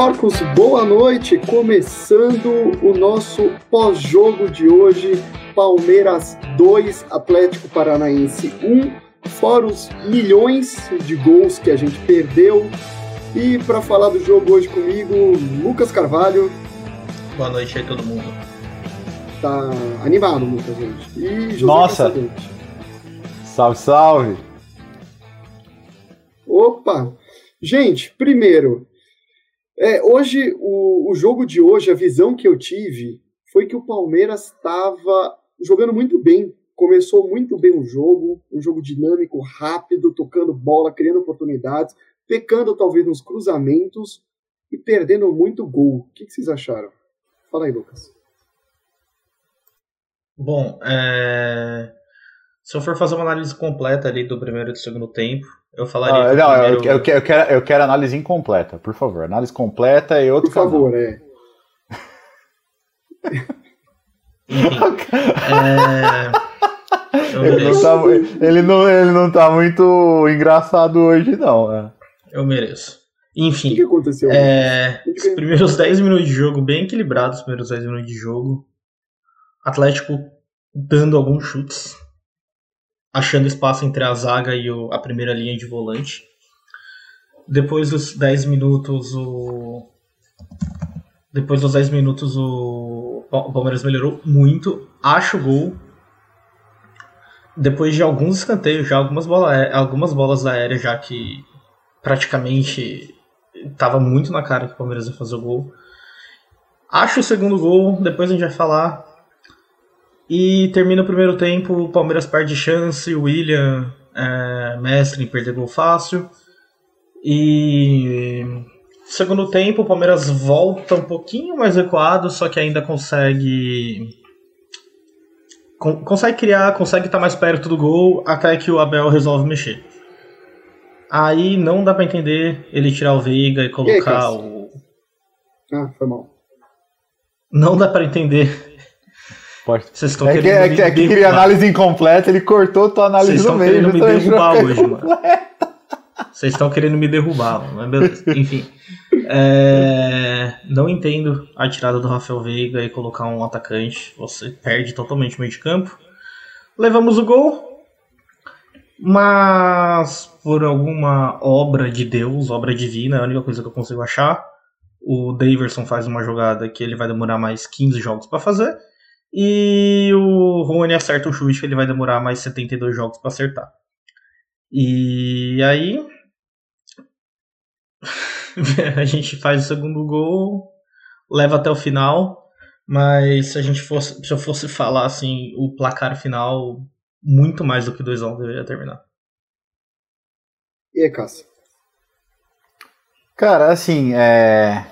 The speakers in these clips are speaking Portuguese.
Aeroporcos, boa noite. Começando o nosso pós-jogo de hoje. Palmeiras 2, Atlético Paranaense 1. Fora os milhões de gols que a gente perdeu. E para falar do jogo hoje comigo, Lucas Carvalho. Boa noite aí todo mundo. Tá animado, muita gente. E José Nossa! Caçadente. Salve, salve! Opa! Gente, primeiro, é, hoje, o, o jogo de hoje, a visão que eu tive foi que o Palmeiras estava jogando muito bem. Começou muito bem o jogo, um jogo dinâmico, rápido, tocando bola, criando oportunidades, pecando talvez nos cruzamentos e perdendo muito gol. O que, que vocês acharam? Fala aí, Lucas. Bom, é... se eu for fazer uma análise completa ali do primeiro e do segundo tempo, eu falaria. Ah, não, primeiro... eu, eu, eu, quero, eu quero análise incompleta, por favor. Análise completa e outro. Por favor, é. Enfim, é... ele, não tá, ele, não, ele não tá muito engraçado hoje, não. É. Eu mereço. Enfim. O que, que aconteceu? É, os primeiros 10 minutos de jogo, bem equilibrados, os primeiros 10 minutos de jogo. Atlético dando alguns chutes achando espaço entre a zaga e o, a primeira linha de volante. Depois dos 10 minutos, o. Depois dos 10 minutos, o, o Palmeiras melhorou muito. Acha o gol. Depois de alguns escanteios, já algumas, bola, algumas bolas aéreas, já que praticamente estava muito na cara que o Palmeiras ia fazer o gol. Acho o segundo gol, depois a gente vai falar. E termina o primeiro tempo, o Palmeiras perde chance, o William é, mestre em perder gol fácil. E segundo tempo, o Palmeiras volta um pouquinho mais recuado, só que ainda consegue consegue criar, consegue estar mais perto do gol, até que o Abel resolve mexer. Aí não dá para entender ele tirar o Veiga e colocar e aí, o Ah, foi mal. Não dá para entender vocês estão é querendo que, é, que, é que queria análise incompleta, ele cortou tua análise no meio. Vocês estão querendo me derrubar hoje, mano. Vocês estão querendo me derrubar, mas beleza. Enfim. É... Não entendo a tirada do Rafael Veiga e colocar um atacante. Você perde totalmente o meio de campo. Levamos o gol. Mas por alguma obra de Deus, obra divina, é a única coisa que eu consigo achar. O Daverson faz uma jogada que ele vai demorar mais 15 jogos para fazer. E o Rony acerta o chute que ele vai demorar mais 72 jogos para acertar. E aí a gente faz o segundo gol, leva até o final, mas se a gente fosse, se eu fosse falar assim, o placar final muito mais do que 2 a 1 deveria terminar. E aí, Cássio? Cara, assim, é...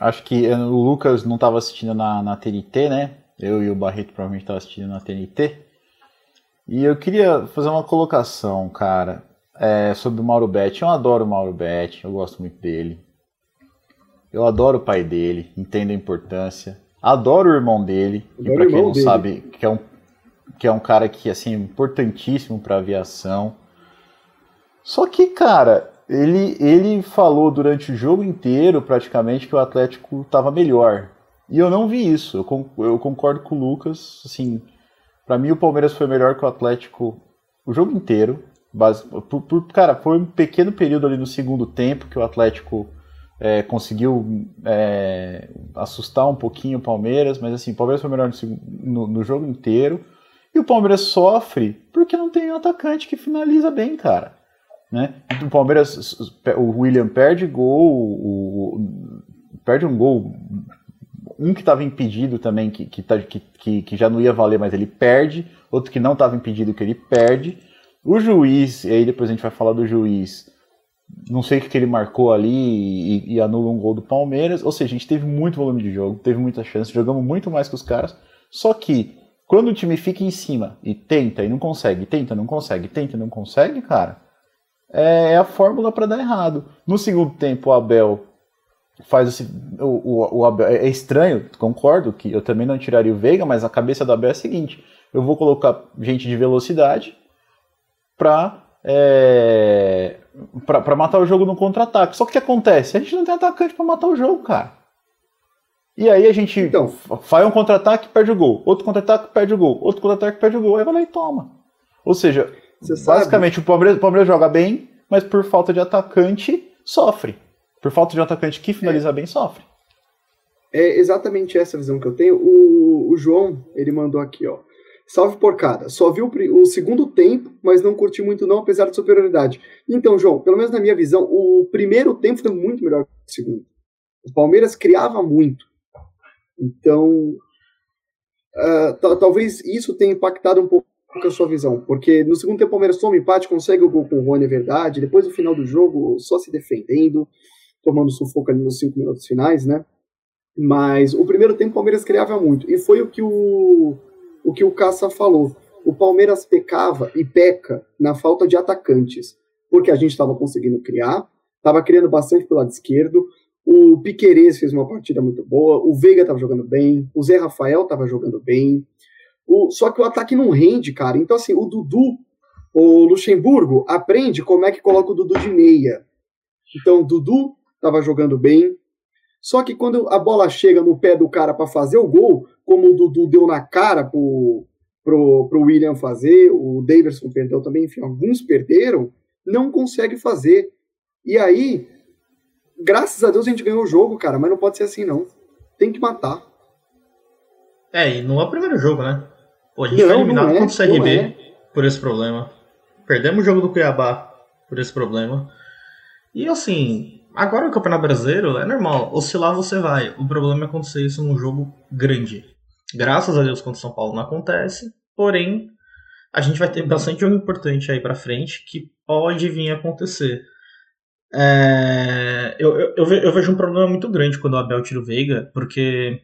acho que o Lucas não estava assistindo na, na TNT, né? Eu e o Barreto provavelmente estava assistindo na TNT. E eu queria fazer uma colocação, cara, é, sobre o Mauro Betti. Eu adoro o Mauro Betti, eu gosto muito dele. Eu adoro o pai dele, entendo a importância. Adoro o irmão dele, e para quem não dele. sabe, que é um que é um cara que assim importantíssimo para aviação. Só que, cara, ele ele falou durante o jogo inteiro praticamente que o Atlético estava melhor. E eu não vi isso. Eu, concordo com o Lucas. Assim, para mim o Palmeiras foi melhor que o Atlético o jogo inteiro. Base, por, por, cara, foi um pequeno período ali no segundo tempo que o Atlético é, conseguiu é, assustar um pouquinho o Palmeiras, mas assim, o Palmeiras foi melhor no, no, no, jogo inteiro. E o Palmeiras sofre porque não tem um atacante que finaliza bem, cara. Né? O Palmeiras, o William perde gol, o, o, perde um gol um que estava impedido também, que, que, tá, que, que, já não ia valer, mas ele perde, outro que não estava impedido, que ele perde. O juiz, e aí depois a gente vai falar do juiz, não sei o que, que ele marcou ali e, e, anula um gol do Palmeiras. Ou seja, a gente teve muito volume de jogo, teve muita chance, jogamos muito mais que os caras. Só que quando o time fica em cima e tenta e não consegue, tenta, não consegue, tenta, não consegue, cara, é, é a fórmula para dar errado. No segundo tempo, o Abel faz esse, o, o, o Abel, é estranho, concordo que eu também não tiraria o Veiga, mas a cabeça do Abel é a seguinte: eu vou colocar gente de velocidade para é, para matar o jogo no contra-ataque. Só que o que acontece? A gente não tem atacante para matar o jogo, cara. E aí a gente então, faz um contra-ataque, perde o gol. Outro contra-ataque, perde o gol. Outro contra-ataque, perde o gol. Aí vai lá e toma. Ou seja, basicamente o Palmeiras, o Palmeiras joga bem, mas por falta de atacante, sofre. Por falta de um atacante que finaliza é. bem, sofre. É exatamente essa visão que eu tenho. O, o João, ele mandou aqui, ó. Salve porcada. Só vi o, o, segundo tempo, mas não curti muito não, apesar de superioridade. Então, João, pelo menos na minha visão, o primeiro tempo foi muito melhor que o segundo. O Palmeiras criava muito. Então, uh, talvez isso tenha impactado um pouco a sua visão, porque no segundo tempo o Palmeiras toma empate, consegue o gol com o Rony, é verdade, depois no final do jogo só se defendendo, tomando sufoco ali nos cinco minutos finais, né? Mas o primeiro tempo o Palmeiras criava muito, e foi o que o, o, que o Caça falou. O Palmeiras pecava e peca na falta de atacantes, porque a gente estava conseguindo criar, estava criando bastante pelo lado esquerdo, o Piquerez fez uma partida muito boa, o Veiga estava jogando bem, o Zé Rafael estava jogando bem. O, só que o ataque não rende, cara. Então, assim, o Dudu, o Luxemburgo, aprende como é que coloca o Dudu de meia. Então, Dudu estava jogando bem. Só que quando a bola chega no pé do cara para fazer o gol, como o Dudu deu na cara pro, pro, pro William fazer, o Davidson perdeu também, enfim, alguns perderam, não consegue fazer. E aí, graças a Deus a gente ganhou o jogo, cara, mas não pode ser assim, não. Tem que matar. É, e não é o primeiro jogo, né? Pô, a gente não, foi eliminado é, contra o CRB é. por esse problema. Perdemos o jogo do Cuiabá por esse problema. E assim, agora o Campeonato Brasileiro é normal. Oscilar você vai. O problema é acontecer isso num jogo grande. Graças a Deus contra o São Paulo não acontece. Porém, a gente vai ter bastante jogo importante aí pra frente que pode vir a acontecer. É, eu, eu, eu, vejo um problema muito grande quando o Abel tira o Veiga, porque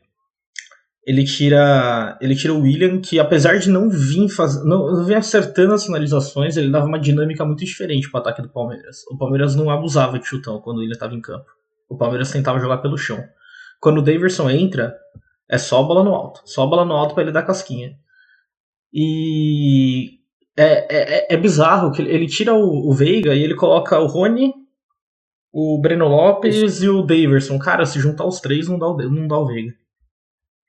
ele tira ele tira o William, que apesar de não vir faz, não, não vir acertando as finalizações, ele dava uma dinâmica muito diferente para o ataque do Palmeiras. O Palmeiras não abusava de chutão quando ele estava em campo. O Palmeiras tentava jogar pelo chão. Quando o Daverson entra, é só bola no alto, só bola no alto para ele dar casquinha. E é, é, é bizarro que ele tira o, o Veiga e ele coloca o Rony o Breno Lopes Isso. e o Daverson. Cara, se juntar os três, não dá o, não dá o Veiga.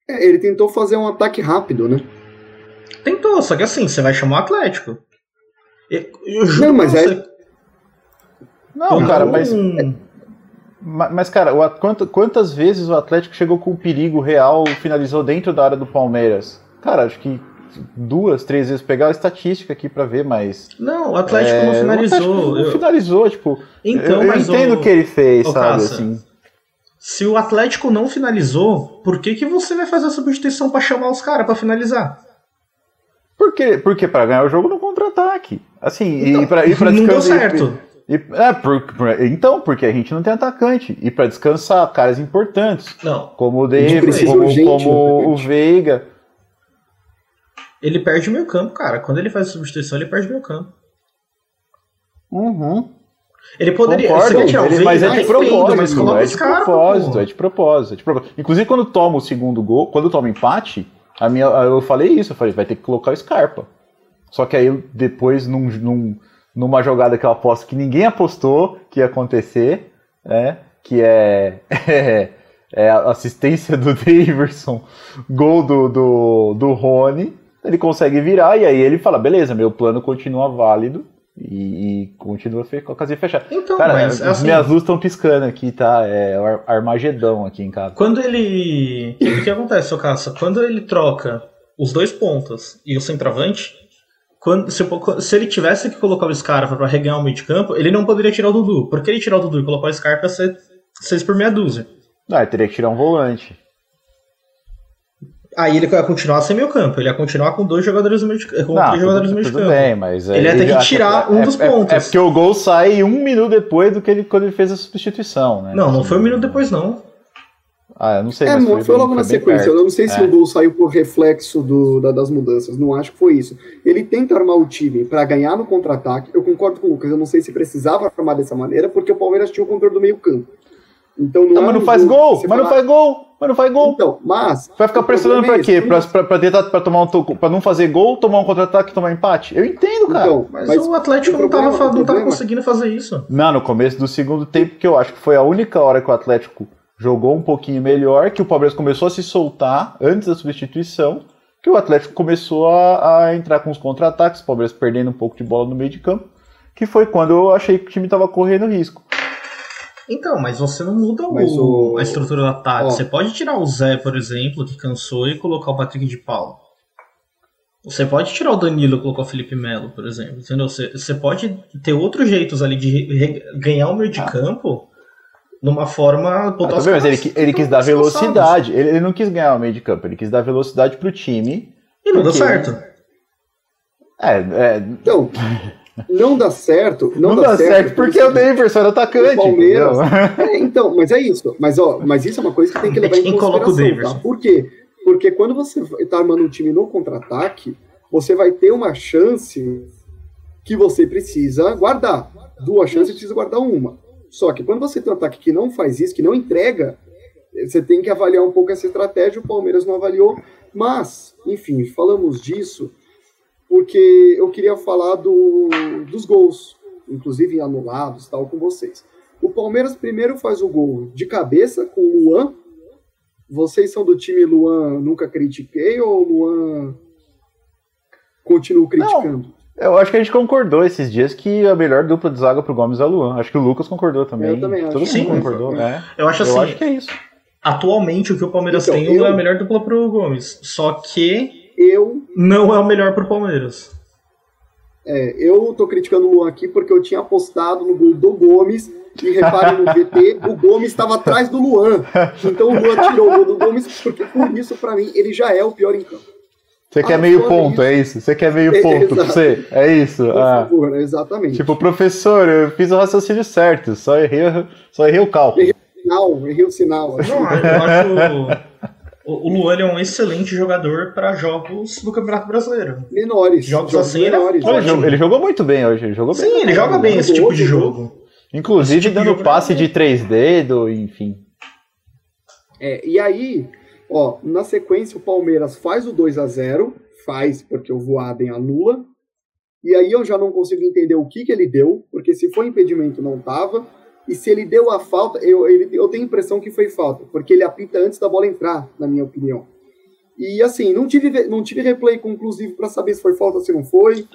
É, ele tentou fazer um ataque rápido, né? Tentou, só que assim, você vai chamar o Atlético. Eu, eu juro não, mas você... é... Não, cara, mas... Mas, cara, o, quantas vezes o Atlético chegou com perigo real finalizou dentro da área do Palmeiras? Cara, acho que duas, três vezes pegar a estatística aqui para ver, mas. Não, o Atlético é, não finalizou. O não finalizou, tipo. Então, eu, eu entendo o que ele fez, sabe? Caça, assim. Se o Atlético não finalizou, por que, que você vai fazer a substituição para chamar os caras para finalizar? Porque, porque para ganhar o jogo no contra-ataque. Assim, então, e para ir para Não deu certo. E, é, por, por, então, porque a gente não tem atacante. E para descansar caras importantes. Não. Como o Davis, como, como o Veiga. Ele perde meio campo, cara. Quando ele faz a substituição, ele perde meio campo. Uhum. Ele poderia. Concordo, ele, mas é de propósito, mas é de propósito, é de propósito, é de propósito. Inclusive, quando toma o segundo gol, quando toma empate, a minha, eu falei isso, eu falei, vai ter que colocar o Scarpa. Só que aí depois, num, num, numa jogada que eu aposto que ninguém apostou que ia acontecer, né? Que é, é, é a assistência do Daverson, gol do, do, do Rony ele consegue virar e aí ele fala, beleza, meu plano continua válido e, e continua com a casinha fechada. Então, Cara, mas, assim, minhas luzes estão piscando aqui, tá? É o Armagedão aqui em casa. Quando ele... O que acontece, seu Caça? Quando ele troca os dois pontas e o centroavante, quando, se, se, ele tivesse que colocar o Scarpa para reganhar o meio de campo, ele não poderia tirar o Dudu. Porque ele tirar o Dudu e colocar o Scarpa ia ser 6 por meia dúzia. Ah, ele teria que tirar um volante. Aí ele vai continuar sem meio campo, ele ia continuar com dois jogadores no meio de, com não, três jogadores no meio de campo. Bem, mas ele ia ter que tirar um é, dos é, pontos. É, porque o gol sai um minuto depois do que ele quando ele fez a substituição, né? Não, não foi um minuto depois, não. Ah, eu não sei. É, foi, foi logo na sequência. Eu não sei se é. o gol saiu por reflexo do, da, das mudanças. Não acho que foi isso. Ele tenta armar o time para ganhar no contra-ataque. Eu concordo com o Lucas. Eu não sei se precisava armar dessa maneira, porque o Palmeiras tinha o controle do meio-campo. Então não, não mas não faz gol! Mas falar... não faz gol! Mas não faz gol. Então, mas. Vai ficar pressionando pra é quê? Pra, tentar, pra, tomar um, pra não fazer gol, tomar um contra-ataque e tomar empate? Eu entendo, cara. Então, mas, mas, o Atlético o problema, não, tava, não tava conseguindo fazer isso. Não, no começo do segundo tempo, que eu acho que foi a única hora que o Atlético jogou um pouquinho melhor, que o Palmeiras começou a se soltar antes da substituição, que o Atlético começou a, a entrar com os contra-ataques, o Palmeiras perdendo um pouco de bola no meio de campo, que foi quando eu achei que o time estava correndo risco. Então, mas você não muda o, o... a estrutura do ataque. Ó. Você pode tirar o Zé, por exemplo, que cansou, e colocar o Patrick de Paulo. Você pode tirar o Danilo e colocar o Felipe Melo, por exemplo. Entendeu? Você, você pode ter outros jeitos ali de ganhar o meio de ah. campo numa forma. Ah, tá mas ele, ele quis dar velocidade. Ele, ele, não quis ganhar o meio de campo, ele quis dar velocidade pro time. E não deu certo. É, é. Então. Não dá certo. Não, não dá, dá, certo, certo porque o Davidson era atacante. O Palmeiras. É, então, mas é isso. Mas, ó, mas isso é uma coisa que tem que levar em consideração. Tá? Por quê? Porque quando você está armando um time no contra-ataque, você vai ter uma chance que você precisa guardar. Duas chances, precisa guardar uma. Só que quando você tem um ataque que não faz isso, que não entrega, você tem que avaliar um pouco essa estratégia. O Palmeiras não avaliou. Mas, enfim, falamos disso porque eu queria falar do, dos gols, inclusive anulados, tal, com vocês. O Palmeiras primeiro faz o gol de cabeça com o Luan. Vocês são do time Luan nunca critiquei ou Luan continuo criticando? Não. Eu acho que a gente concordou esses dias que a melhor dupla de zaga pro Gomes é o Luan. Acho que o Lucas concordou também. Eu também acho. Todo mundo concordou, né? Eu acho assim. Eu acho que é isso. Atualmente, o que o Palmeiras então, tem eu... é a melhor dupla pro Gomes. Só que eu. Não é o melhor pro Palmeiras. É, eu tô criticando o Luan aqui porque eu tinha apostado no gol do Gomes. E reparem no VT, o Gomes estava atrás do Luan. Então o Luan tirou o gol do Gomes, porque por isso, para mim, ele já é o pior em campo. Você quer meio ponto, isso. é isso? Você quer meio é, ponto pra você? É isso? Por ah. favor, exatamente. Tipo, professor, eu fiz o raciocínio certo, só errei, só errei o cálculo. Errei o sinal, errei o sinal. Não, eu acho o Luan é um excelente jogador para jogos do Campeonato Brasileiro. Menores. Jogos, jogos assim, menores. Ele, jogou, ele jogou muito bem hoje. Ele jogou Sim, bem ele joga bem esse tipo de jogo. Inclusive tipo dando de passe de três dedos, enfim. É, e aí, ó, na sequência o Palmeiras faz o 2 a 0 faz porque o Voaden anula. E aí eu já não consigo entender o que, que ele deu, porque se foi impedimento não tava. E se ele deu a falta, eu, ele, eu tenho a impressão que foi falta, porque ele apita antes da bola entrar, na minha opinião. E assim, não tive, não tive replay conclusivo para saber se foi falta ou se não foi.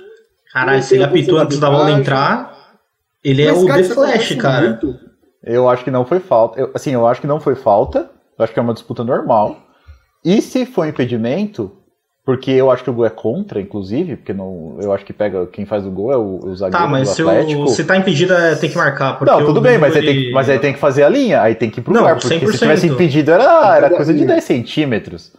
Caralho, se ele apitou antes da bola entrar, ele é Mas, é o cara, The Flash, cara. Muito. Eu acho que não foi falta. Eu, assim, eu acho que não foi falta. Eu acho que é uma disputa normal. E se foi impedimento, porque eu acho que o gol é contra, inclusive, porque não, eu acho que pega quem faz o gol é o, o zagueiro tá, mas do Atlético. Se, se tá impedido, é, tem que marcar. não, tudo bem, mas, ele... aí tem, mas aí tem que fazer a linha, aí tem que ir pro não, VAR, porque 100%. se tivesse impedido era, era coisa de 10 centímetros.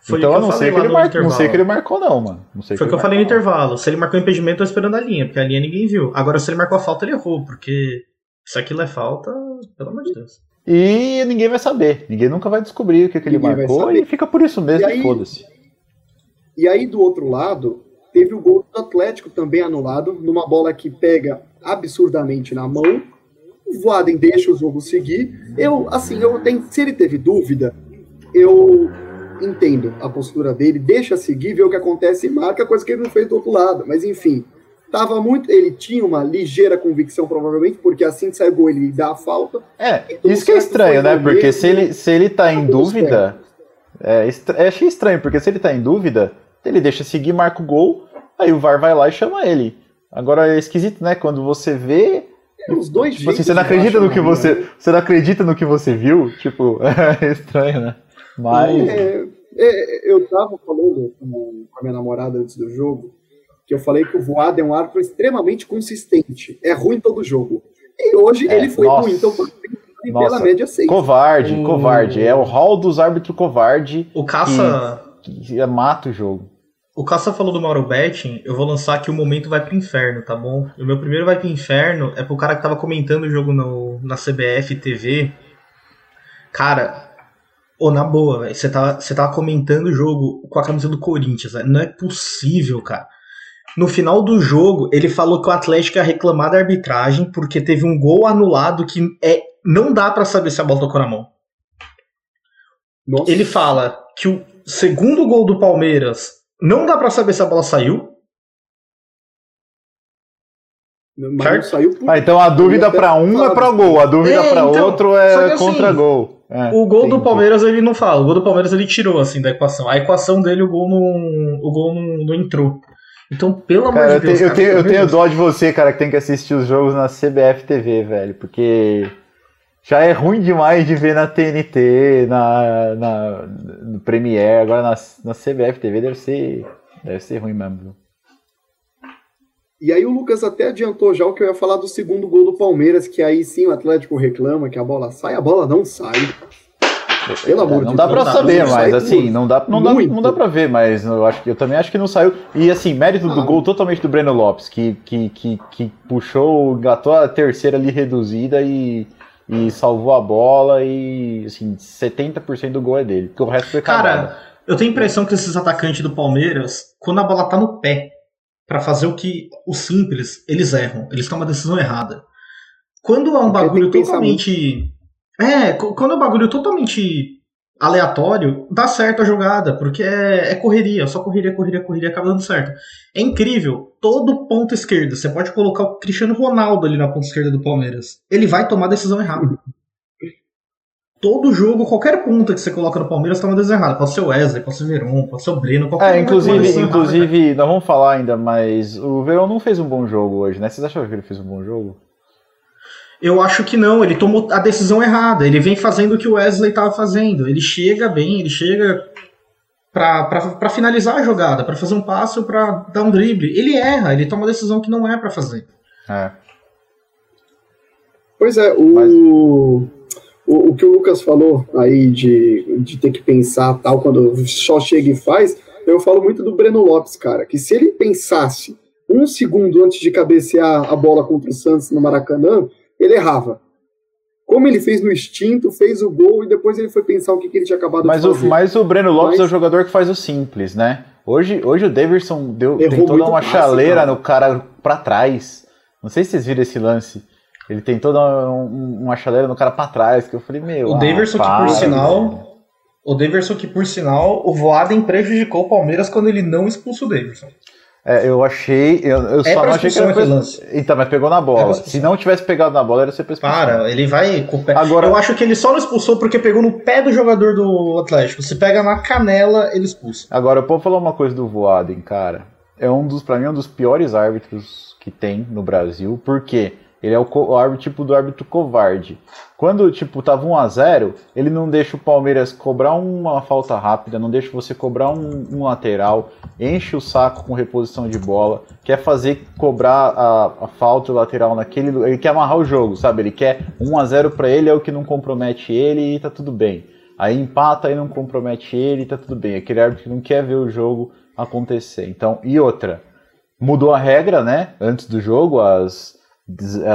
Foi então eu não sei, que ele marcou, não sei que ele marcou, não, mano. Não sei Foi o que, que eu falei no intervalo. Se ele marcou impedimento, eu tô esperando a linha, porque a linha ninguém viu. Agora, se ele marcou a falta, ele errou, porque se aquilo é falta, pelo amor de Deus. E ninguém vai saber. Ninguém nunca vai descobrir o que, que ele marcou e fica por isso mesmo, foda-se. E aí, do outro lado, teve o gol do Atlético também anulado, numa bola que pega absurdamente na mão. O Voaden deixa o jogo seguir. Eu, assim, eu tenho, se ele teve dúvida, eu entendo a postura dele, deixa seguir, vê o que acontece e marca, coisa que ele não fez do outro lado. Mas enfim, tava muito. Ele tinha uma ligeira convicção, provavelmente, porque assim que sai o gol, ele dá a falta. É, então, isso que é estranho, né? Porque se ele, se ele tá em dúvida. É, é, achei estranho, porque se ele tá em dúvida, ele deixa seguir, marca o gol, aí o VAR vai lá e chama ele. Agora é esquisito, né? Quando você vê. É, os dois tipo assim, você não acredita no que você. Né? Você não acredita no que você viu? Tipo, é estranho, né? Mas. É, é, eu tava falando com a minha namorada antes do jogo que eu falei que o Voado é um árbitro extremamente consistente. É ruim todo jogo. E hoje é, ele foi nossa. ruim, então nossa, pela média 6. Covarde, hum. covarde. É o hall dos árbitros covarde. O caça. Que, que mata o jogo. O Caça falou do Mauro Betting, eu vou lançar que o momento vai pro inferno, tá bom? O meu primeiro vai pro inferno é pro cara que tava comentando o jogo no, na CBF TV. Cara, ou na boa, velho, você tava, você tava comentando o jogo com a camisa do Corinthians, véio. não é possível, cara. No final do jogo, ele falou que o Atlético ia reclamar da arbitragem porque teve um gol anulado que é não dá para saber se a bola tocou na mão. Nossa. Ele fala que o segundo gol do Palmeiras não dá para saber se a bola saiu. Mas saiu por... ah, então a dúvida para um é para gol, a dúvida é, para então, outro é assim, contra gol. É, o gol entendi. do Palmeiras ele não fala, o gol do Palmeiras ele tirou assim da equação. A equação dele o gol não, o gol não, não entrou. Então, pelo amor de Deus. Eu tenho, cara, eu tenho, eu tenho dó de você, cara, que tem que assistir os jogos na CBF TV, velho, porque já é ruim demais de ver na TNT, na, na no Premiere, agora na, na CBF TV deve ser, deve ser ruim mesmo. E aí o Lucas até adiantou já o que eu ia falar do segundo gol do Palmeiras, que aí sim o Atlético reclama que a bola sai, a bola não sai. Pelo amor não de dá Deus. Pra saber, mas assim, não dá, não, dá, não dá pra ver, mas eu, acho que, eu também acho que não saiu. E assim, mérito ah. do gol totalmente do Breno Lopes, que, que, que, que puxou, engatou a terceira ali reduzida e e salvou a bola e assim, 70% do gol é dele, porque o resto foi Cara, eu tenho a impressão que esses atacantes do Palmeiras, quando a bola tá no pé, para fazer o que o simples, eles erram, eles tomam a decisão errada. Quando é um bagulho totalmente É, quando é um bagulho totalmente aleatório, dá certo a jogada, porque é, é, correria, só correria, correria, correria, acaba dando certo. É incrível, todo ponto esquerdo, você pode colocar o Cristiano Ronaldo ali na ponta esquerda do Palmeiras, ele vai tomar a decisão errada. Todo jogo, qualquer ponta que você coloca no Palmeiras toma decisão errada. Pode ser o Wesley, pode ser o Verón, pode ser o Breno, qualquer É, inclusive, inclusive errada, nós vamos falar ainda, mas o Verón não fez um bom jogo hoje, né? Vocês acham que ele fez um bom jogo? Eu acho que não, ele tomou a decisão errada. Ele vem fazendo o que o Wesley estava fazendo. Ele chega bem, ele chega para finalizar a jogada, para fazer um passo, para dar um drible. Ele erra, ele toma uma decisão que não é para fazer. É. Pois é, o, Mas... o, o, que o Lucas falou aí de, de ter que pensar tal, quando só chega e faz, eu falo muito do Breno Lopes, cara, que se ele pensasse um segundo antes de cabecear a bola contra o Santos no Maracanã, ele errava. Como ele fez no instinto, fez o gol e depois ele foi pensar o que, que ele tinha acabado mas de fazer. O, mas o Breno Lopes mas... é o jogador que faz o simples, né? Hoje, hoje o Davidson deu, tentou dar uma fácil, chaleira cara. no cara para trás. Não sei se vocês viram esse lance. Ele tentou dar um, uma chaleira no cara para trás, que eu falei, meu. O ah, Davidson, que por sinal. O Davidson, que por sinal, o Voaden prejudicou o Palmeiras quando ele não expulsou o Davidson. É, eu achei. Eu, eu é só não achei que era lance. Então, mas pegou na bola. É Se não tivesse pegado na bola, era ser expulsão. Para, ele vai com o pé. Agora... Eu acho que ele só não expulsou porque pegou no pé do jogador do Atlético. Se pega na canela, ele expulsa. Agora, eu posso falar uma coisa do Voaden, cara. É um dos, pra mim, um dos piores árbitros que tem no Brasil. Por quê? Ele é o, o tipo do árbitro covarde. Quando, tipo, tava 1 a 0 ele não deixa o Palmeiras cobrar uma falta rápida, não deixa você cobrar um, um lateral, enche o saco com reposição de bola, quer fazer cobrar a, a falta lateral naquele. Ele quer amarrar o jogo, sabe? Ele quer 1 a 0 para ele, é o que não compromete ele e tá tudo bem. Aí empata e não compromete ele e tá tudo bem. Aquele árbitro que não quer ver o jogo acontecer. Então, e outra, mudou a regra, né? Antes do jogo, as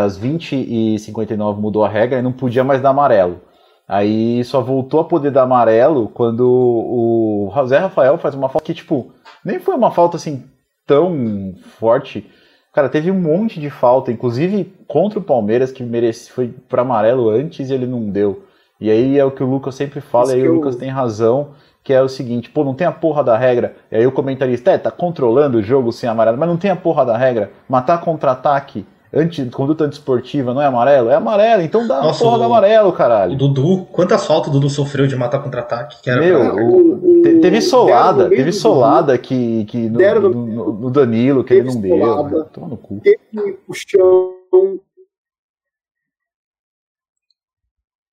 às 20 e 59 mudou a regra e não podia mais dar amarelo. Aí só voltou a poder dar amarelo quando o Zé Rafael faz uma falta que, tipo, nem foi uma falta assim tão forte. Cara, teve um monte de falta, inclusive contra o Palmeiras, que merece, foi para amarelo antes e ele não deu. E aí é o que o Lucas sempre fala, e aí o Lucas tem razão, que é o seguinte, pô, não tem a porra da regra. E aí o comentarista, é, tá controlando o jogo sem amarelo, mas não tem a porra da regra. Matar contra-ataque anti, conduta antiesportiva não é amarelo? É amarelo, então dá Nossa, porra o, do amarelo, caralho. O Dudu, quantas faltas o Dudu sofreu de matar contra-ataque? Meu, pra... o, o, teve solada, teve solada que, que no, no, no, no Danilo, que ele não deu. Toma no cu. Teve o chão.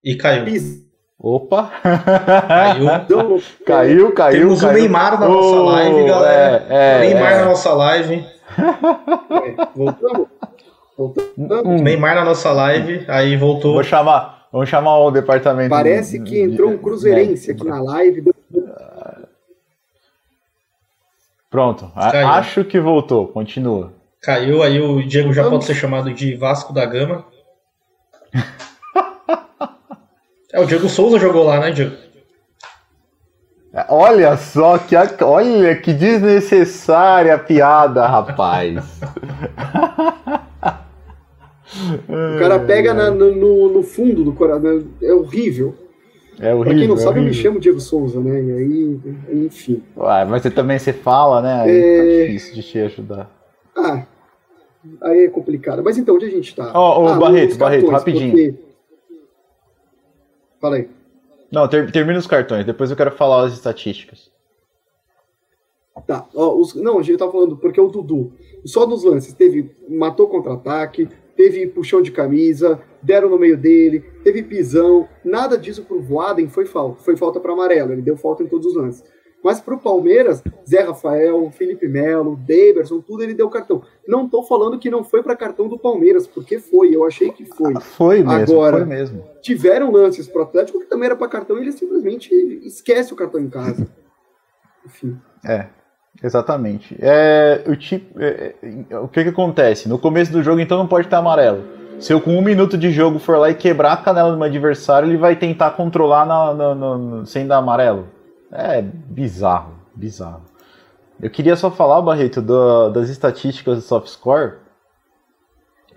E caiu. Opa! Caiu. caiu, caiu. Temos caiu. o Neymar na nossa oh, live, galera. É, é, Neymar é. na nossa live. É, voltamos. Hum. Neymar na nossa live, aí voltou. Vou chamar, vamos chamar o departamento. Parece que entrou um cruzeirense aqui na live. Pronto, Caiu. acho que voltou, continua. Caiu, aí o Diego já pode ser chamado de Vasco da Gama. é, o Diego Souza jogou lá, né, Diego? Olha só que olha que desnecessária piada, rapaz. O cara pega na, no, no, fundo do coração. É horrível. É horrível. Pra quem não é sabe, eu me horrível. chamo Diego Souza, né? E aí, enfim. Ué, mas você também você fala, né? Aí É. fica difícil de te ajudar. Ah, aí é complicado. Mas então, onde a gente tá? Ó, ô, Ah, Barreto, Barreto, cartões, rapidinho. porque- Fala aí. Não, ter- termina os cartões, depois eu quero falar as estatísticas. Tá, ó, os- não, a gente tá falando, porque o Dudu, só nos lances, teve, matou contra-ataque, teve puxão de camisa, deram no meio dele, teve pisão, nada disso pro Voaden foi falta, foi falta para amarelo, ele deu falta em todos os lances. Mas pro Palmeiras, Zé Rafael, Felipe Melo, Daverson, tudo ele deu cartão. Não tô falando que não foi para cartão do Palmeiras, porque foi, eu achei que foi. Foi mesmo, Agora- foi mesmo. Tiveram lances pro Atlético que também era para cartão e ele simplesmente esquece o cartão em casa. Enfim. É, exatamente. É, o, tipo, é, o que que acontece? No começo do jogo, então, não pode estar amarelo. Se eu com um minuto de jogo for lá e quebrar a canela do meu adversário, ele vai tentar controlar na- na- na- sem dar amarelo. É bizarro, bizarro. Eu queria só falar, Barreto, da- das estatísticas do soft score,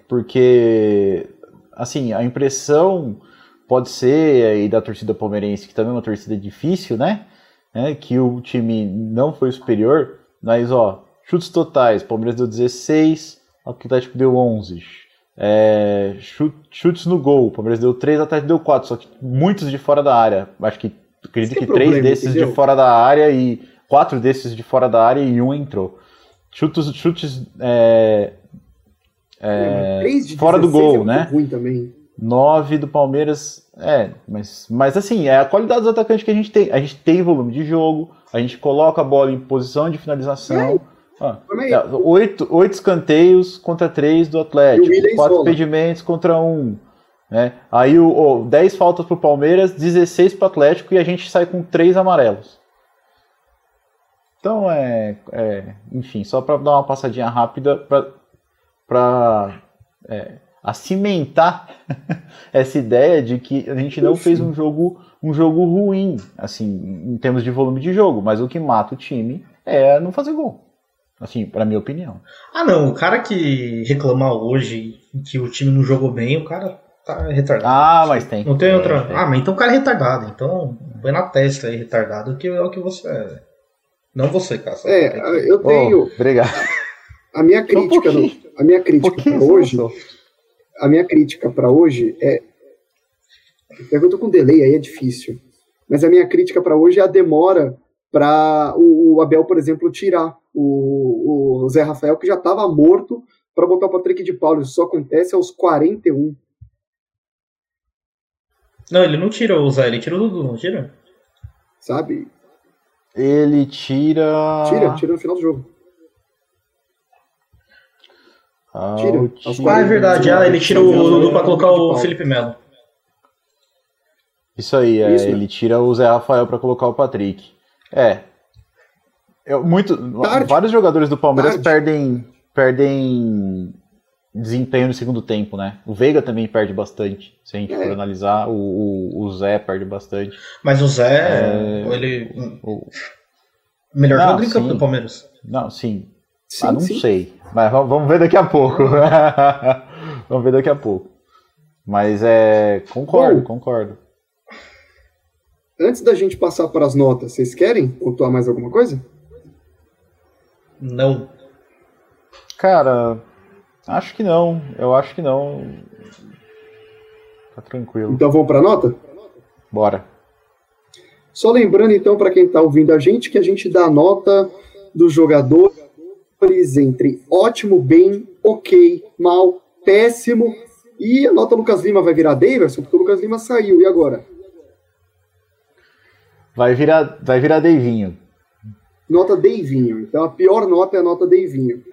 porque, assim, a impressão pode ser aí da torcida palmeirense, que também é uma torcida difícil, né? Né, que o time não foi superior, mas ó, chutes totais, Palmeiras deu 16, Atlético deu 11. É, chu- chutes no gol, Palmeiras deu 3, Atlético deu 4, só que muitos de fora da área. Acho que acredito Sem que três problema, desses entendeu? de fora da área e quatro desses de fora da área e um entrou. Chutes, chutes é, é, fora do 16 gol, é muito né? ruim também. 9 do Palmeiras. É, mas, mas assim, é a qualidade dos atacantes que a gente tem. A gente tem volume de jogo, a gente coloca a bola em posição de finalização. Ah, é, oito, oito escanteios contra três do Atlético, o quatro impedimentos contra um. Né? Aí o, o 10 faltas pro Palmeiras, 16 pro Atlético e a gente sai com três amarelos. Então é, é enfim, só para dar uma passadinha rápida para cimentar essa ideia de que a gente não fez um jogo um jogo ruim, assim, em termos de volume de jogo, mas o que mata o time é não fazer gol. Assim, para minha opinião. Ah, não. O cara que reclamar hoje que o time não jogou bem, o cara tá retardado. Ah, mas tem. Não tem É, outra. tem. Ah, mas então o cara é retardado. Então, põe na testa aí, retardado, que é o que você é. Não você, cara. É, eu tenho Oh, obrigado. a minha crítica, não, a minha Um crítica só, hoje, só. A minha crítica para hoje é eu tô com delay aí é difícil. Mas a minha crítica para hoje é a demora para o, o Abel, por exemplo, tirar o, o Zé Rafael que já estava morto para botar o Patrick de Paulo. Isso só acontece aos 41, Não, ele não tirou o Zé, ele tirou o Dudu, não tira? sabe? Ele tira. Tira, tira no final do jogo. Ah, Tira. tira- Ah, é verdade. Ah, ele tirou o Dudu pra colocar o. Felipe Melo. Isso aí, é, Isso, né? ele tira o Zé Rafael para colocar o Patrick. É. Eu, muito, Tarde. vários jogadores do Palmeiras Tarde. perdem, perdem desempenho no segundo tempo, né? O Veiga também perde bastante. Se a gente É. for analisar, o, o, o Zé perde bastante. Mas o Zé, É. ele. O- Melhor Não, jogador em campo sim. do Palmeiras. não, sim. Sim, ah, não sim. sei. Mas vamos ver daqui a pouco. vamos ver daqui a pouco. Mas é. Concordo, Bom. concordo. Antes da gente passar para as notas, vocês querem pontuar mais alguma coisa? Não. Cara, acho que não. Eu acho que não. Tá tranquilo. Então vamos para a nota? Bora. Só lembrando, então, para quem está ouvindo a gente, que a gente dá a nota dos jogadores entre ótimo, bem, ok, mal, péssimo. E a nota Lucas Lima vai virar Daverson, porque o Lucas Lima saiu. E agora? Vai virar, vai virar Deivinho. Nota Deivinho. Então a pior nota é a nota Deivinho.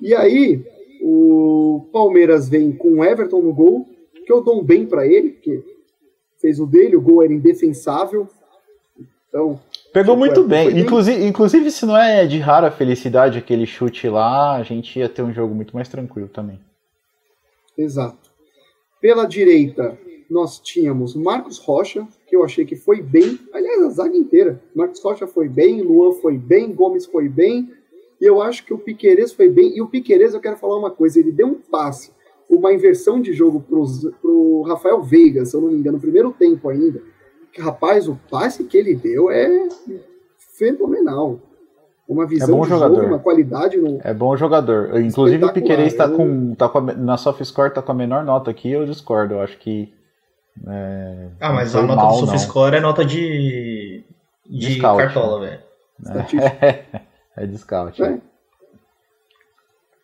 E aí, o Palmeiras vem com o Everton no gol, que eu dou um bem para ele, porque fez o dele, o gol era indefensável. Então, Pegou Tipo, muito é, bem. Inclusive, inclusive, se não é de rara felicidade aquele chute lá, a gente ia ter um jogo muito mais tranquilo também. Exato. Pela direita, nós tínhamos Marcos Rocha, que eu achei que foi bem. Aliás, a zaga inteira. Marcos Rocha foi bem, Luan foi bem, Gomes foi bem. E eu acho que o Piquerez foi bem. E o Piquerez, eu quero falar uma coisa: ele deu um passe, uma inversão de jogo para o Rafael Veiga, se eu não me engano, no primeiro tempo ainda. Rapaz, o passe que ele deu é fenomenal. Uma visão é bom de jogador. jogo, uma qualidade no. É bom jogador. Inclusive o Piquerez está com. Tá com a, na SoftScore tá com a menor nota aqui, eu discordo. Eu acho que. É, ah, mas a nota mal, do SoftScore é nota de. de, cartola, velho. É, é de scout. É.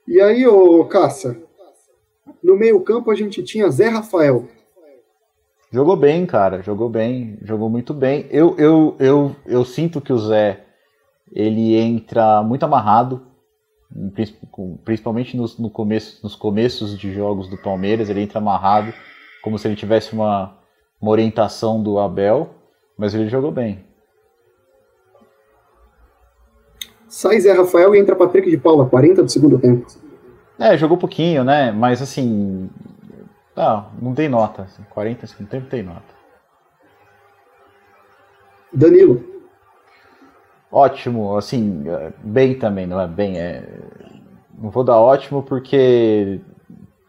E aí, ô Caça, no meio-campo a gente tinha Zé Rafael. Jogou bem, cara. Jogou bem. Jogou muito bem. Eu, eu, eu, eu sinto que o Zé ele entra muito amarrado, principalmente nos, no começo, nos começos de jogos do Palmeiras. Ele entra amarrado, como se ele tivesse uma, uma orientação do Abel, mas ele jogou bem. Sai Zé Rafael e entra Patrick de Paula, 40 do segundo tempo. É, jogou pouquinho, né? Mas assim, não, não tem nota. Assim, 40 segundo tempo tem nota. Danilo. Ótimo, assim, bem também, não é bem. É... Não vou dar ótimo porque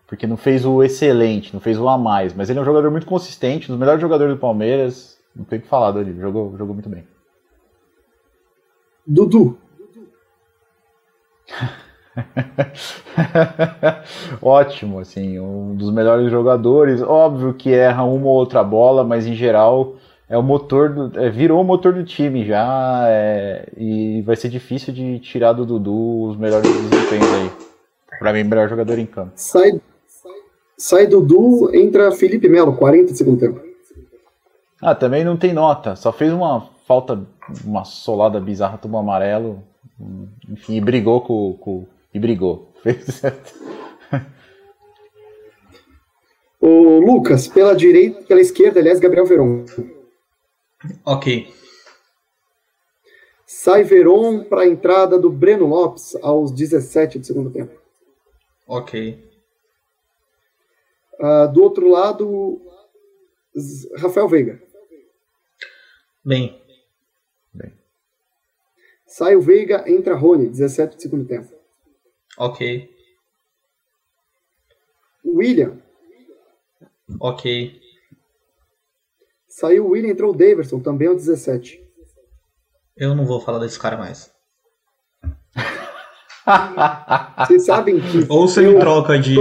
porque não fez o excelente, não fez o a mais, mas ele é um jogador muito consistente, um dos melhores jogadores do Palmeiras. Não tem o que falar dele, jogou, jogou muito bem. Dudu. Ótimo, assim, um dos melhores jogadores. Óbvio que erra uma ou outra bola, mas em geral é o motor do, é, virou o motor do time já é, e vai ser difícil de tirar do Dudu os melhores desempenhos aí. Para mim, melhor jogador em campo. Sai, sai Dudu, entra Felipe Melo, 40 segundo tempo. Ah, também não tem nota. Só fez uma falta, uma solada bizarra, tomou amarelo. Enfim, brigou com, com e brigou. Fez certo. O Lucas, pela direita, pela esquerda, aliás, Gabriel Veron. Ok. Sai Veron para a entrada do Breno Lopes aos 17 do segundo tempo. Ok. Uh, do outro lado, Rafael Veiga. Bem. Bem. Sai o Veiga, entra Rony, 17 do segundo tempo. Ok. William. Ok. Saiu o William, entrou o Daverson, também ao 17. Eu não vou falar desse cara mais. Vocês sabem que. Ou você me troca de.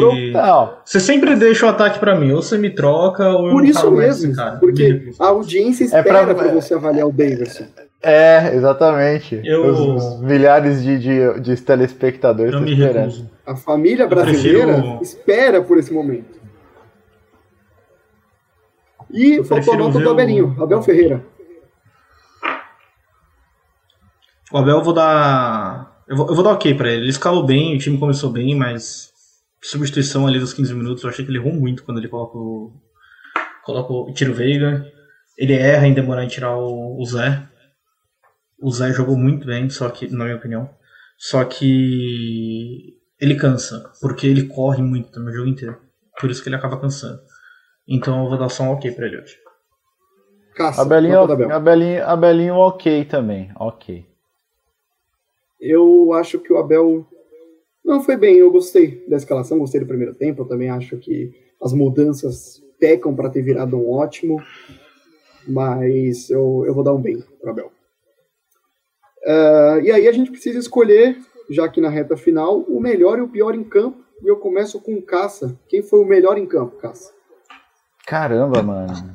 Você sempre deixa o ataque para mim. Ou você me troca, ou eu Por não isso mesmo. Cara. Porque a audiência espera é pra... pra você avaliar o Daverson. É, exatamente. Eu... Os, milhares de, de, de telespectadores eu me esperando. Recuso. A família brasileira prefiro... espera por esse momento. E eu faltou a nota do Abelinho, o... Abel Ferreira. O Abel eu vou dar. Eu vou, eu vou dar ok pra ele. Ele escalou bem, o time começou bem, mas substituição ali dos 15 minutos, eu achei que ele errou muito quando ele coloca o. Coloca o Tiro Veiga. Ele erra em demorar em tirar o, o Zé. O Zé jogou muito bem, só que, na minha opinião. Só que ele cansa, porque ele corre muito também o jogo inteiro. Por isso que ele acaba cansando. Então eu vou dar só um ok pra ele hoje. Caça, Abelinho, Abelinho, Abelinho ok também, ok. Eu acho que o Abel não foi bem, eu gostei da escalação, gostei do primeiro tempo, eu também acho que as mudanças pecam para ter virado um ótimo, mas eu, eu vou dar um bem para Abel. Uh, e aí a gente precisa escolher, já que na reta final, o melhor e o pior em campo. E eu começo com o Caça. Quem foi o melhor em campo, Caça? Caramba, mano.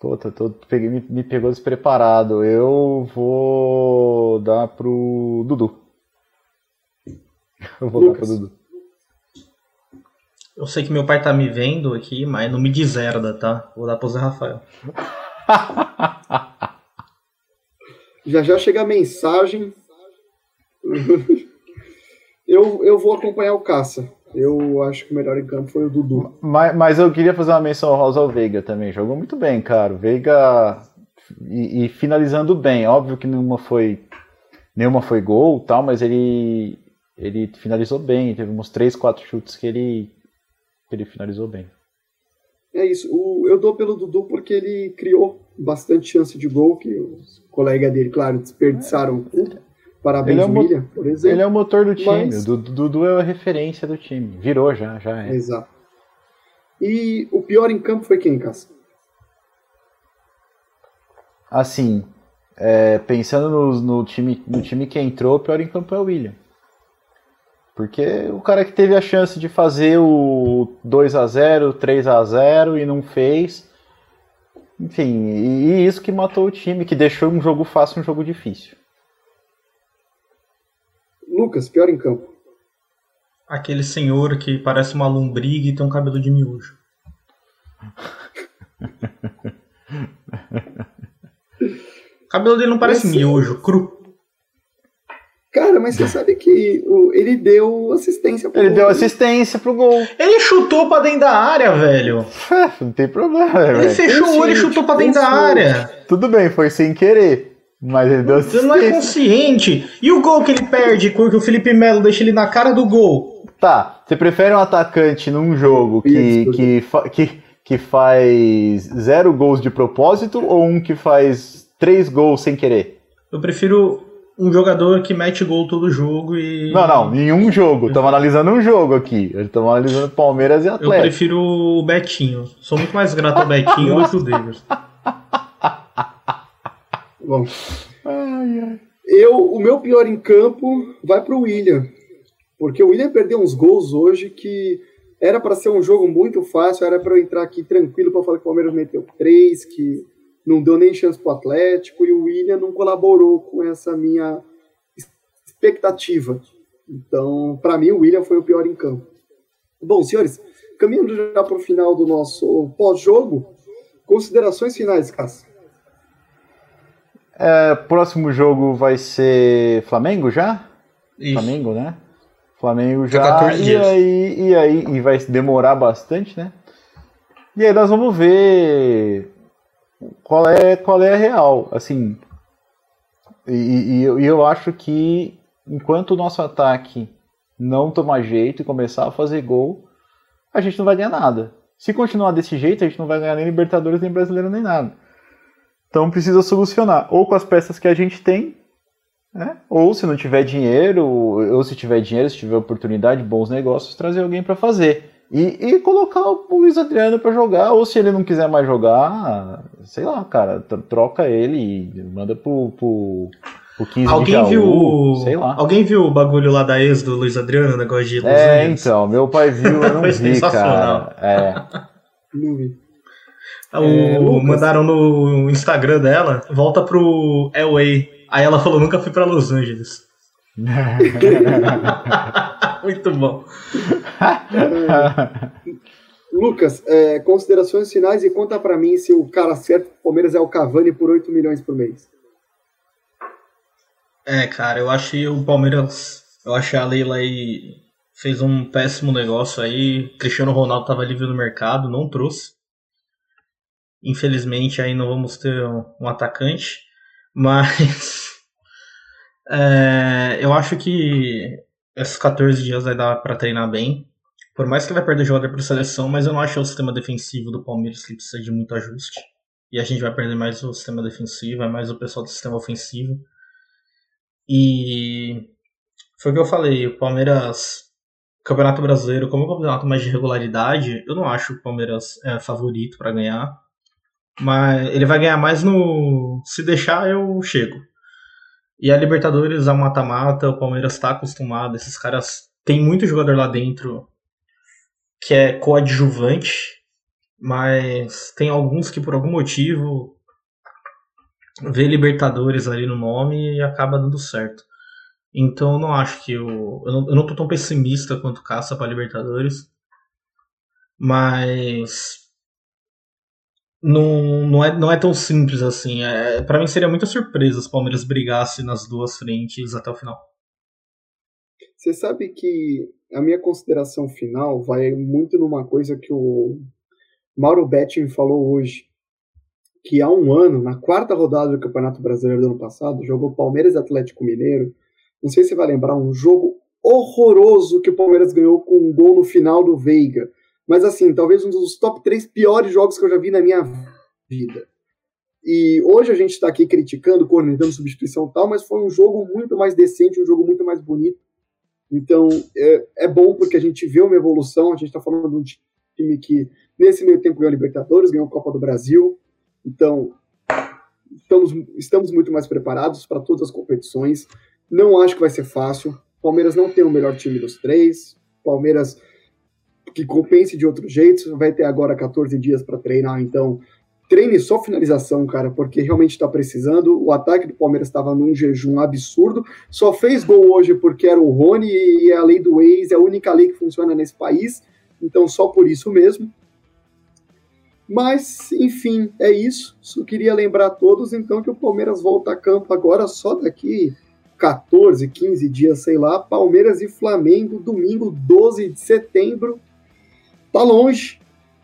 Puta, tô, peguei, me, me, pegou despreparado. Eu vou dar pro Dudu. Eu vou Lucas. dar pro Dudu. Eu sei que meu pai tá me vendo aqui, mas não me deserda, tá? Vou dar pro Zé Rafael. Já já chega a mensagem. eu, eu vou acompanhar o Caça. Eu acho que o melhor em campo foi o Dudu. Mas, mas eu queria fazer uma menção rosa ao Veiga também. Jogou muito bem, cara. O Veiga. E, e, finalizando bem. Óbvio que nenhuma foi. Nenhuma foi gol tal, mas ele. Ele finalizou bem. Teve uns 3, 4 chutes que ele. Que ele finalizou bem. É isso. O, eu dou pelo Dudu porque ele criou bastante chance de gol, que os colegas dele, claro, desperdiçaram tudo. Parabéns, ele é William, por exemplo. Ele é o motor do time. Mas... O Dudu é a referência do time. Virou já, já é. Exato. E o pior em campo foi quem, Cássio? assim, é, pensando no, no, time, no time que entrou, o pior em campo é o William. Porque o cara que teve a chance de fazer o 2 a 0 3 a 0 e não fez. Enfim, e isso que matou o time, que deixou um jogo fácil um jogo difícil. Lucas, pior em campo. Aquele senhor que parece uma lombriga e tem um cabelo de miojo. o cabelo dele não parece Esse... miojo, cru. Cara, mas você sabe que o, ele deu assistência pro Ele gol. deu assistência pro gol. Ele chutou pra dentro da área, velho. não tem problema, velho. Ele fechou o olho e chutou pra dentro da área. Tudo bem, foi sem querer. Mas ele deu assistência. Você não é consciente. E o gol que ele perde, porque o Felipe Melo deixa ele na cara do gol? Tá, você prefere um atacante num jogo que, que, que, que faz zero gols de propósito ou um que faz três gols sem querer? Eu prefiro um jogador que mete gol todo jogo e. Não, não, nenhum jogo. Estamos analisando um jogo aqui. Estamos analisando Palmeiras e Atlético. Eu prefiro o Betinho. Sou muito mais grato ao Betinho do que o Davis. Bom. Ai, ai. Eu, o meu pior em campo vai para o William. Porque o William perdeu uns gols hoje que era para ser um jogo muito fácil, era para eu entrar aqui tranquilo para falar que o Palmeiras meteu três, que não deu nem chance para o Atlético e o William não colaborou com essa minha expectativa. Então, para mim, o William foi o pior em campo. Bom, senhores, caminhando já para o final do nosso pós-jogo, considerações finais, Cássio. É, próximo jogo vai ser Flamengo já? Isso. Flamengo, né? Flamengo já. E aí, e aí, e vai demorar bastante, né? E aí nós vamos ver qual é, qual é a real. Assim, e, e, e eu acho que enquanto o nosso ataque não tomar jeito e começar a fazer gol, a gente não vai ganhar nada. Se continuar desse jeito, a gente não vai ganhar nem Libertadores, nem Brasileiro, nem nada. Então precisa solucionar, ou com as peças que a gente tem, né? ou se não tiver dinheiro, ou se tiver dinheiro, se tiver oportunidade, bons negócios, trazer alguém para fazer. E, e colocar o Luiz Adriano para jogar, ou se ele não quiser mais jogar, sei lá, cara, troca ele e manda pro, pro, pro 15 alguém Jaú, viu sei lá. Alguém viu o bagulho lá da ex do Luiz Adriano, negócio de Los É, então, meu pai viu, eu não vi, cara. É. Não vi. O, é, mandaram no Instagram dela, volta pro LA. Aí ela falou, nunca fui para Los Angeles. Muito bom. Lucas, é, considerações finais e conta para mim se o cara certo do Palmeiras é o Cavani por 8 milhões por mês. É, cara, eu achei o Palmeiras. Eu achei a Leila aí fez um péssimo negócio aí. Cristiano Ronaldo tava livre no mercado, não trouxe. Infelizmente aí não vamos ter um, um atacante, mas é, eu acho que esses 14 dias vai dar para treinar bem. Por mais que vai perder jogador para seleção, mas eu não acho o sistema defensivo do Palmeiras que precisa de muito ajuste. E a gente vai perder mais o sistema defensivo, é mais o pessoal do sistema ofensivo. E foi o que eu falei, o Palmeiras, Campeonato Brasileiro, como é um campeonato mais de regularidade, eu não acho que o Palmeiras é favorito para ganhar. Mas ele vai ganhar mais no. Se deixar, eu chego. E a Libertadores, a mata-mata, o Palmeiras está acostumado. Esses caras. Tem muito jogador lá dentro que é coadjuvante, mas tem alguns que por algum motivo vê Libertadores ali no nome e acaba dando certo. Então eu não acho que eu. Eu não, eu não tô tão pessimista quanto caça para Libertadores. Mas não, não, é, não é tão simples assim. É, para mim seria muita surpresa se o Palmeiras brigasse nas duas frentes até o final. Você sabe que a minha consideração final vai muito numa coisa que o Mauro Betting falou hoje. Que há um ano, na quarta rodada do Campeonato Brasileiro do ano passado, jogou Palmeiras e Atlético Mineiro. Não sei se você vai lembrar, um jogo horroroso que o Palmeiras ganhou com um gol no final do Veiga mas assim, talvez um dos top 3 piores jogos que eu já vi na minha vida. E hoje a gente está aqui criticando, cornetando substituição e tal, mas foi um jogo muito mais decente, um jogo muito mais bonito. Então é, é bom porque a gente vê uma evolução. A gente está falando de um time que nesse meio tempo ganhou Libertadores, ganhou a Copa do Brasil. Então estamos, estamos muito mais preparados para todas as competições. Não acho que vai ser fácil. Palmeiras não tem o melhor time dos três. Palmeiras que compense de outro jeito, vai ter agora 14 dias para treinar, então treine só finalização, cara, porque realmente está precisando. O ataque do Palmeiras estava num jejum absurdo, só fez gol hoje porque era o Rony e a lei do ex é a única lei que funciona nesse país, então só por isso mesmo. Mas, enfim, é isso. Só queria lembrar a todos, então, que o Palmeiras volta a campo agora só daqui 14, 15 dias, sei lá. Palmeiras e Flamengo, domingo 12 de setembro. Tá longe,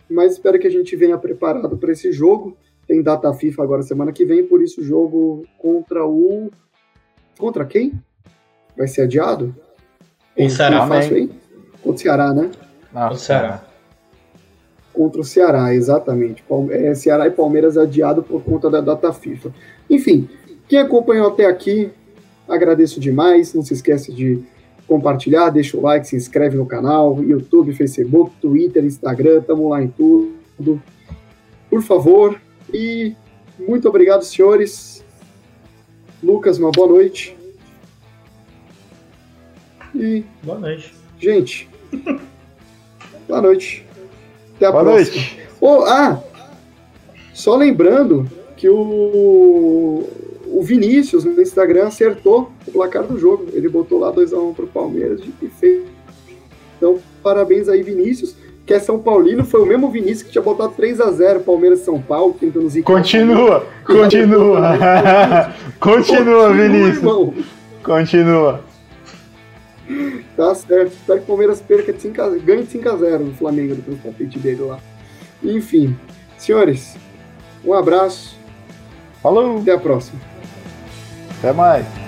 mas espero que a gente venha preparado para esse jogo. Tem data FIFA agora semana que vem, por isso o jogo contra o. Contra quem? Vai ser adiado? Em Ceará, fácil aí? Contra o Ceará, né? Contra o Ceará. Contra o Ceará, exatamente. É, Ceará e Palmeiras adiado por conta da data FIFA. Enfim, quem acompanhou até aqui, agradeço demais. Não se esqueça de compartilhar, deixa o like, se inscreve no canal, YouTube, Facebook, Twitter, Instagram, tamo lá em tudo. Por favor, e muito obrigado, senhores. Lucas, uma boa noite. E. Boa noite. Gente, boa noite. Até a boa próxima. Noite. Oh, ah, só lembrando que o o Vinícius no Instagram acertou o placar do jogo. Ele botou lá 2x1 pro Palmeiras e fez. Então, parabéns aí, Vinícius, que é São Paulino. Foi o mesmo Vinícius que tinha botado 3x0 Palmeiras São Paulo, tentando zicar. Continua, continua. continua, Vinícius. Continua. Tá certo. Espero que o Palmeiras perca de 5 a, ganhe de 5x0 no Flamengo do palpite dele lá. Enfim, senhores, um abraço. Falou. Até a próxima. Até mais!